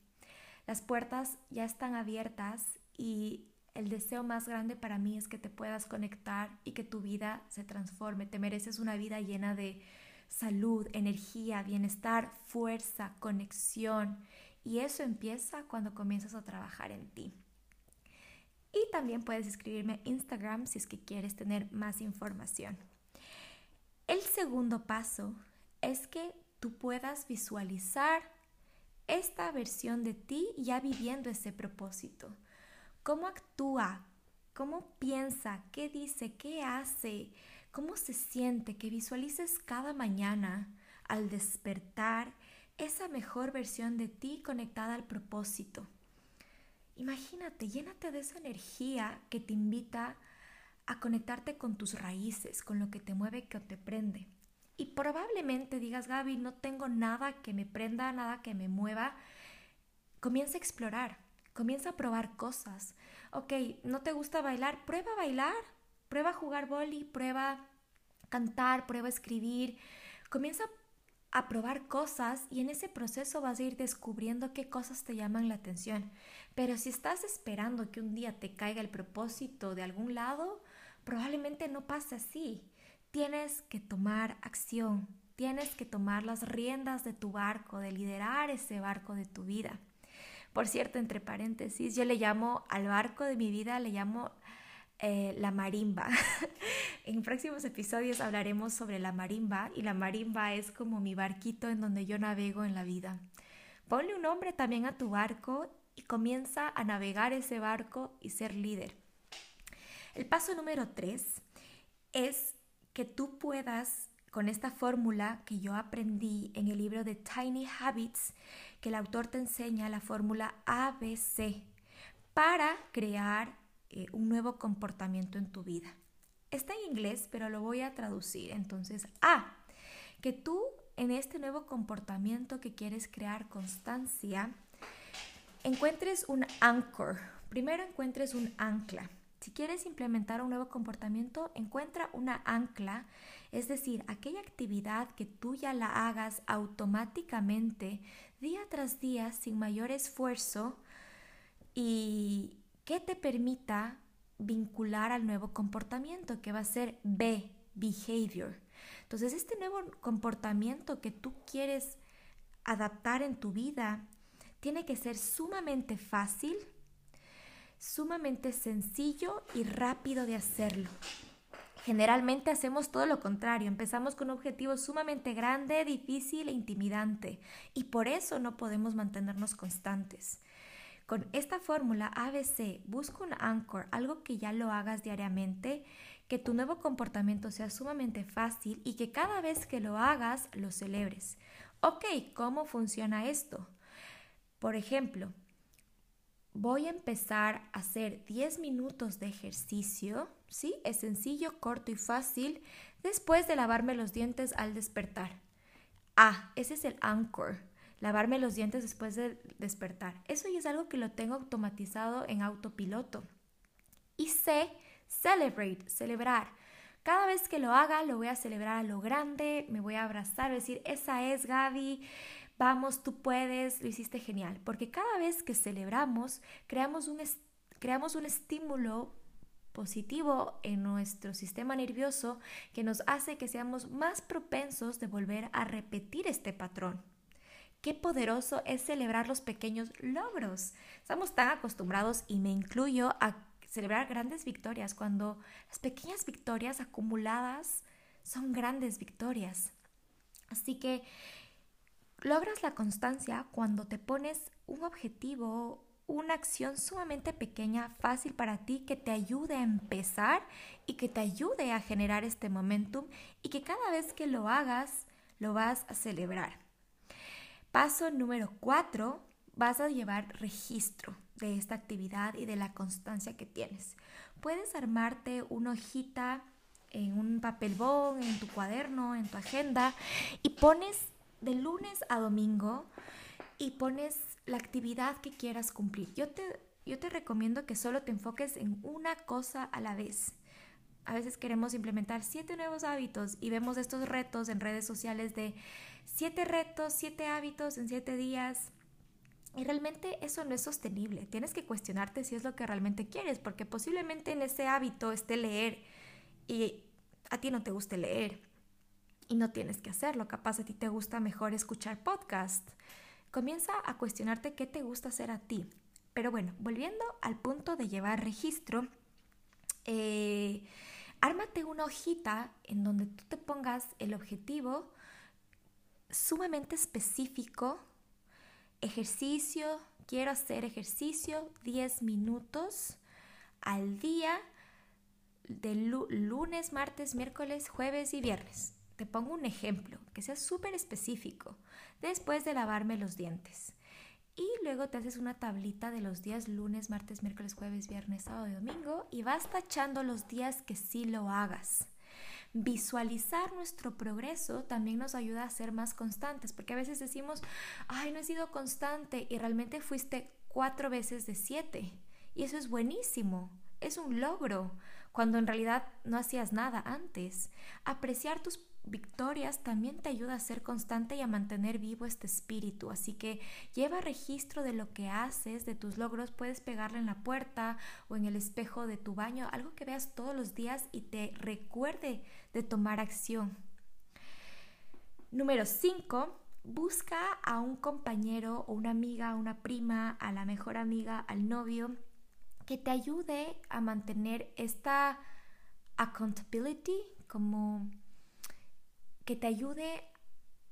A: Las puertas ya están abiertas y el deseo más grande para mí es que te puedas conectar y que tu vida se transforme. Te mereces una vida llena de salud, energía, bienestar, fuerza, conexión y eso empieza cuando comienzas a trabajar en ti. Y también puedes escribirme Instagram si es que quieres tener más información. El segundo paso es que tú puedas visualizar esta versión de ti ya viviendo ese propósito. ¿Cómo actúa? ¿Cómo piensa? ¿Qué dice? ¿Qué hace? ¿Cómo se siente? Que visualices cada mañana al despertar esa mejor versión de ti conectada al propósito. Imagínate, llénate de esa energía que te invita a conectarte con tus raíces, con lo que te mueve, que te prende. Y probablemente digas, Gaby, no tengo nada que me prenda, nada que me mueva. Comienza a explorar, comienza a probar cosas. Ok, ¿no te gusta bailar? Prueba a bailar, prueba a jugar boli, prueba a cantar, prueba a escribir. Comienza a a probar cosas y en ese proceso vas a ir descubriendo qué cosas te llaman la atención. Pero si estás esperando que un día te caiga el propósito de algún lado, probablemente no pase así. Tienes que tomar acción, tienes que tomar las riendas de tu barco, de liderar ese barco de tu vida. Por cierto, entre paréntesis, yo le llamo al barco de mi vida, le llamo eh, la marimba. en próximos episodios hablaremos sobre la marimba y la marimba es como mi barquito en donde yo navego en la vida. Ponle un nombre también a tu barco y comienza a navegar ese barco y ser líder. El paso número tres es que tú puedas, con esta fórmula que yo aprendí en el libro de Tiny Habits, que el autor te enseña la fórmula ABC, para crear eh, un nuevo comportamiento en tu vida. Está en inglés, pero lo voy a traducir. Entonces, A, que tú en este nuevo comportamiento que quieres crear constancia, encuentres un anchor. Primero encuentres un ancla. Si quieres implementar un nuevo comportamiento, encuentra una ancla, es decir, aquella actividad que tú ya la hagas automáticamente día tras día sin mayor esfuerzo y, que te permita vincular al nuevo comportamiento, que va a ser B, behavior. Entonces, este nuevo comportamiento que tú quieres adaptar en tu vida tiene que ser sumamente fácil, sumamente sencillo y rápido de hacerlo. Generalmente hacemos todo lo contrario, empezamos con un objetivo sumamente grande, difícil e intimidante y por eso no podemos mantenernos constantes. Con esta fórmula ABC, busca un anchor, algo que ya lo hagas diariamente, que tu nuevo comportamiento sea sumamente fácil y que cada vez que lo hagas lo celebres. Ok, ¿cómo funciona esto? Por ejemplo, voy a empezar a hacer 10 minutos de ejercicio, ¿sí? Es sencillo, corto y fácil, después de lavarme los dientes al despertar. Ah, ese es el anchor lavarme los dientes después de despertar. Eso ya es algo que lo tengo automatizado en autopiloto. Y sé, celebrate, celebrar. Cada vez que lo haga, lo voy a celebrar a lo grande, me voy a abrazar, decir, esa es Gaby, vamos, tú puedes, lo hiciste genial. Porque cada vez que celebramos, creamos un, creamos un estímulo positivo en nuestro sistema nervioso que nos hace que seamos más propensos de volver a repetir este patrón. Qué poderoso es celebrar los pequeños logros. Estamos tan acostumbrados, y me incluyo, a celebrar grandes victorias cuando las pequeñas victorias acumuladas son grandes victorias. Así que logras la constancia cuando te pones un objetivo, una acción sumamente pequeña, fácil para ti, que te ayude a empezar y que te ayude a generar este momentum y que cada vez que lo hagas, lo vas a celebrar. Paso número 4, vas a llevar registro de esta actividad y de la constancia que tienes. Puedes armarte una hojita en un papel bond, en tu cuaderno, en tu agenda y pones de lunes a domingo y pones la actividad que quieras cumplir. Yo te, yo te recomiendo que solo te enfoques en una cosa a la vez. A veces queremos implementar siete nuevos hábitos y vemos estos retos en redes sociales de siete retos, siete hábitos en siete días. Y realmente eso no es sostenible. Tienes que cuestionarte si es lo que realmente quieres, porque posiblemente en ese hábito esté leer y a ti no te guste leer y no tienes que hacerlo. Capaz a ti te gusta mejor escuchar podcast. Comienza a cuestionarte qué te gusta hacer a ti. Pero bueno, volviendo al punto de llevar registro, eh, ármate una hojita en donde tú te pongas el objetivo sumamente específico, ejercicio, quiero hacer ejercicio 10 minutos al día de lunes, martes, miércoles, jueves y viernes. Te pongo un ejemplo que sea súper específico. Después de lavarme los dientes. Y luego te haces una tablita de los días lunes, martes, miércoles, jueves, viernes, sábado y domingo y vas tachando los días que sí lo hagas. Visualizar nuestro progreso también nos ayuda a ser más constantes, porque a veces decimos, ay, no he sido constante y realmente fuiste cuatro veces de siete. Y eso es buenísimo, es un logro, cuando en realidad no hacías nada antes. Apreciar tus victorias también te ayuda a ser constante y a mantener vivo este espíritu. Así que lleva registro de lo que haces, de tus logros. Puedes pegarle en la puerta o en el espejo de tu baño, algo que veas todos los días y te recuerde de tomar acción. Número 5. Busca a un compañero o una amiga, una prima, a la mejor amiga, al novio, que te ayude a mantener esta accountability, como que te ayude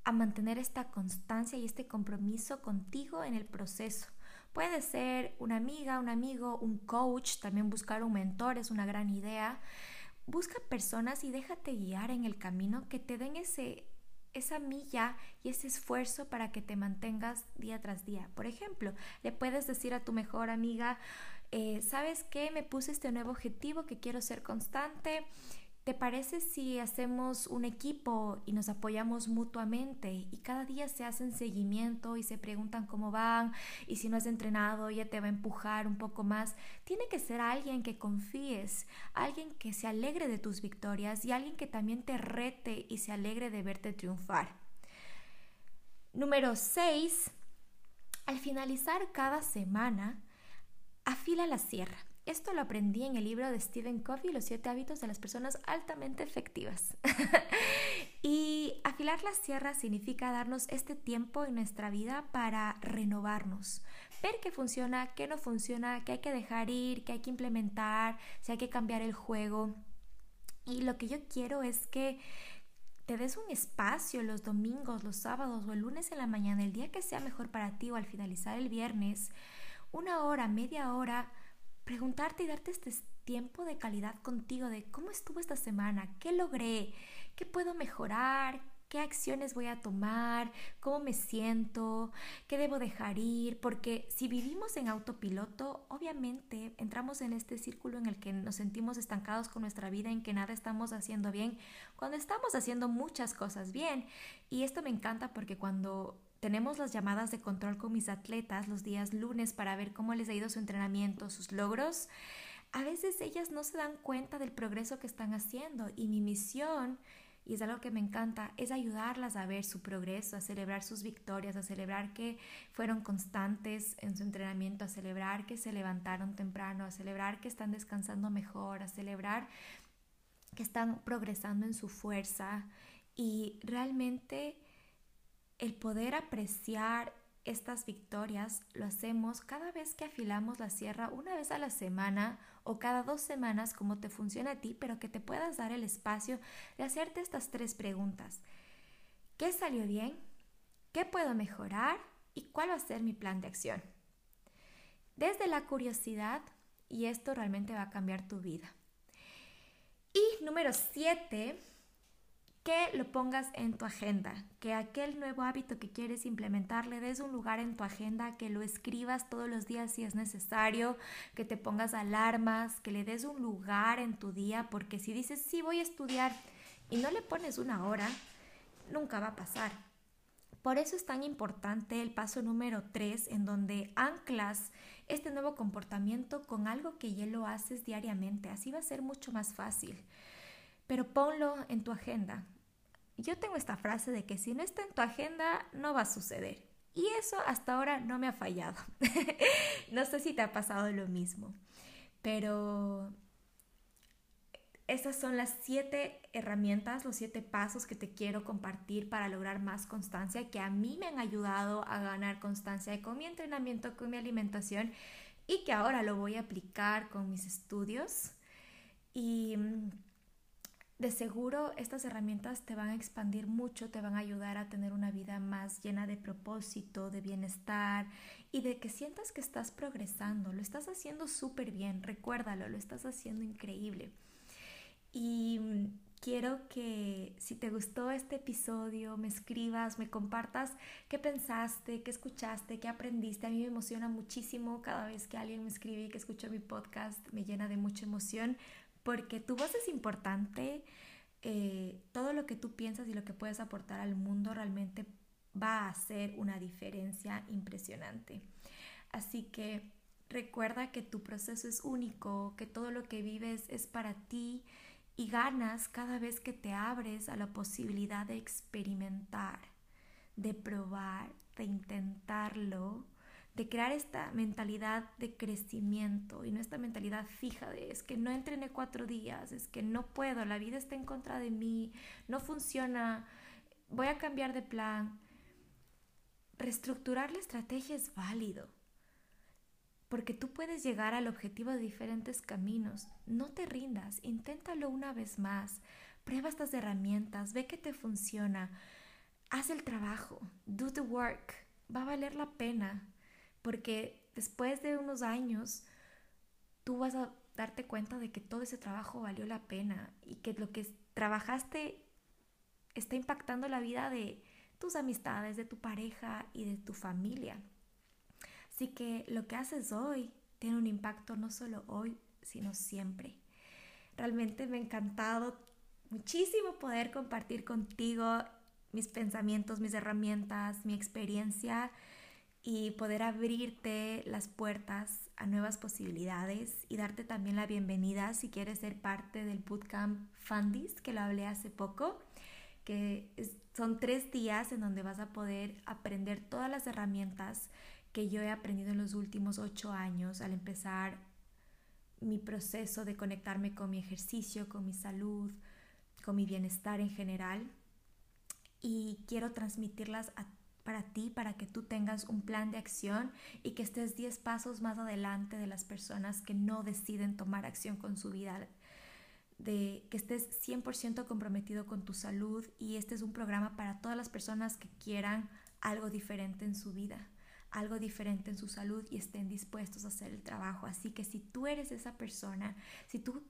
A: a mantener esta constancia y este compromiso contigo en el proceso. Puede ser una amiga, un amigo, un coach, también buscar un mentor es una gran idea. Busca personas y déjate guiar en el camino que te den ese esa milla y ese esfuerzo para que te mantengas día tras día. Por ejemplo, le puedes decir a tu mejor amiga, eh, ¿sabes qué? Me puse este nuevo objetivo que quiero ser constante ¿Te parece si hacemos un equipo y nos apoyamos mutuamente y cada día se hacen seguimiento y se preguntan cómo van y si no has entrenado ella te va a empujar un poco más? Tiene que ser alguien que confíes, alguien que se alegre de tus victorias y alguien que también te rete y se alegre de verte triunfar. Número 6. Al finalizar cada semana, afila la sierra. Esto lo aprendí en el libro de Stephen Covey, Los siete hábitos de las personas altamente efectivas. y afilar la sierra significa darnos este tiempo en nuestra vida para renovarnos, ver qué funciona, qué no funciona, qué hay que dejar ir, qué hay que implementar, si hay que cambiar el juego. Y lo que yo quiero es que te des un espacio los domingos, los sábados o el lunes en la mañana, el día que sea mejor para ti o al finalizar el viernes, una hora, media hora, preguntarte y darte este tiempo de calidad contigo de cómo estuvo esta semana, qué logré, qué puedo mejorar, qué acciones voy a tomar, cómo me siento, qué debo dejar ir, porque si vivimos en autopiloto, obviamente entramos en este círculo en el que nos sentimos estancados con nuestra vida, en que nada estamos haciendo bien, cuando estamos haciendo muchas cosas bien. Y esto me encanta porque cuando tenemos las llamadas de control con mis atletas los días lunes para ver cómo les ha ido su entrenamiento, sus logros. A veces ellas no se dan cuenta del progreso que están haciendo y mi misión, y es algo que me encanta, es ayudarlas a ver su progreso, a celebrar sus victorias, a celebrar que fueron constantes en su entrenamiento, a celebrar que se levantaron temprano, a celebrar que están descansando mejor, a celebrar que están progresando en su fuerza y realmente el poder apreciar estas victorias lo hacemos cada vez que afilamos la sierra una vez a la semana o cada dos semanas como te funciona a ti, pero que te puedas dar el espacio de hacerte estas tres preguntas. ¿Qué salió bien? ¿Qué puedo mejorar? ¿Y cuál va a ser mi plan de acción? Desde la curiosidad, y esto realmente va a cambiar tu vida. Y número siete, que lo pongas en tu agenda, que aquel nuevo hábito que quieres implementar le des un lugar en tu agenda, que lo escribas todos los días si es necesario, que te pongas alarmas, que le des un lugar en tu día, porque si dices, sí, voy a estudiar y no le pones una hora, nunca va a pasar. Por eso es tan importante el paso número 3 en donde anclas este nuevo comportamiento con algo que ya lo haces diariamente. Así va a ser mucho más fácil pero ponlo en tu agenda. Yo tengo esta frase de que si no está en tu agenda, no va a suceder. Y eso hasta ahora no me ha fallado. no sé si te ha pasado lo mismo, pero esas son las siete herramientas, los siete pasos que te quiero compartir para lograr más constancia, que a mí me han ayudado a ganar constancia con mi entrenamiento, con mi alimentación y que ahora lo voy a aplicar con mis estudios. Y mm, de seguro estas herramientas te van a expandir mucho, te van a ayudar a tener una vida más llena de propósito, de bienestar y de que sientas que estás progresando. Lo estás haciendo súper bien, recuérdalo, lo estás haciendo increíble. Y quiero que si te gustó este episodio, me escribas, me compartas qué pensaste, qué escuchaste, qué aprendiste. A mí me emociona muchísimo cada vez que alguien me escribe y que escucha mi podcast, me llena de mucha emoción porque tu voz es importante, eh, todo lo que tú piensas y lo que puedes aportar al mundo realmente va a hacer una diferencia impresionante. Así que recuerda que tu proceso es único, que todo lo que vives es para ti y ganas cada vez que te abres a la posibilidad de experimentar, de probar, de intentarlo de crear esta mentalidad de crecimiento y no esta mentalidad fija de es que no entrené cuatro días, es que no puedo, la vida está en contra de mí, no funciona, voy a cambiar de plan. Reestructurar la estrategia es válido, porque tú puedes llegar al objetivo de diferentes caminos. No te rindas, inténtalo una vez más, prueba estas herramientas, ve que te funciona, haz el trabajo, do the work, va a valer la pena porque después de unos años tú vas a darte cuenta de que todo ese trabajo valió la pena y que lo que trabajaste está impactando la vida de tus amistades, de tu pareja y de tu familia. Así que lo que haces hoy tiene un impacto no solo hoy, sino siempre. Realmente me ha encantado muchísimo poder compartir contigo mis pensamientos, mis herramientas, mi experiencia y poder abrirte las puertas a nuevas posibilidades y darte también la bienvenida si quieres ser parte del Bootcamp Fundis, que lo hablé hace poco, que son tres días en donde vas a poder aprender todas las herramientas que yo he aprendido en los últimos ocho años al empezar mi proceso de conectarme con mi ejercicio, con mi salud, con mi bienestar en general. Y quiero transmitirlas a para ti, para que tú tengas un plan de acción y que estés 10 pasos más adelante de las personas que no deciden tomar acción con su vida, de que estés 100% comprometido con tu salud y este es un programa para todas las personas que quieran algo diferente en su vida, algo diferente en su salud y estén dispuestos a hacer el trabajo. Así que si tú eres esa persona, si tú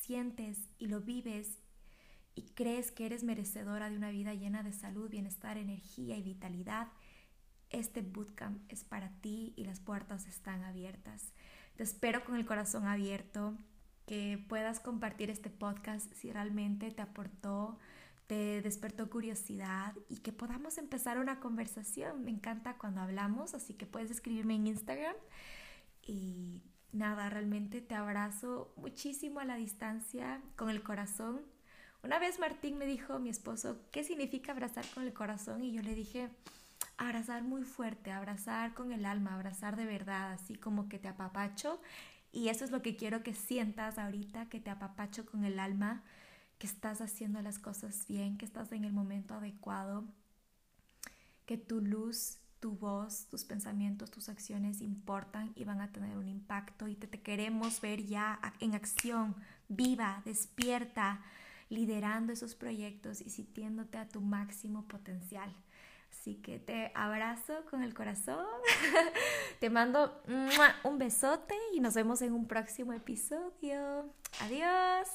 A: sientes y lo vives y crees que eres merecedora de una vida llena de salud, bienestar, energía y vitalidad, este bootcamp es para ti y las puertas están abiertas. Te espero con el corazón abierto, que puedas compartir este podcast si realmente te aportó, te despertó curiosidad y que podamos empezar una conversación. Me encanta cuando hablamos, así que puedes escribirme en Instagram. Y nada, realmente te abrazo muchísimo a la distancia, con el corazón una vez Martín me dijo, mi esposo, ¿qué significa abrazar con el corazón? Y yo le dije, abrazar muy fuerte, abrazar con el alma, abrazar de verdad, así como que te apapacho. Y eso es lo que quiero que sientas ahorita, que te apapacho con el alma, que estás haciendo las cosas bien, que estás en el momento adecuado, que tu luz, tu voz, tus pensamientos, tus acciones importan y van a tener un impacto y te, te queremos ver ya en acción, viva, despierta liderando esos proyectos y sintiéndote a tu máximo potencial. Así que te abrazo con el corazón, te mando un besote y nos vemos en un próximo episodio. Adiós.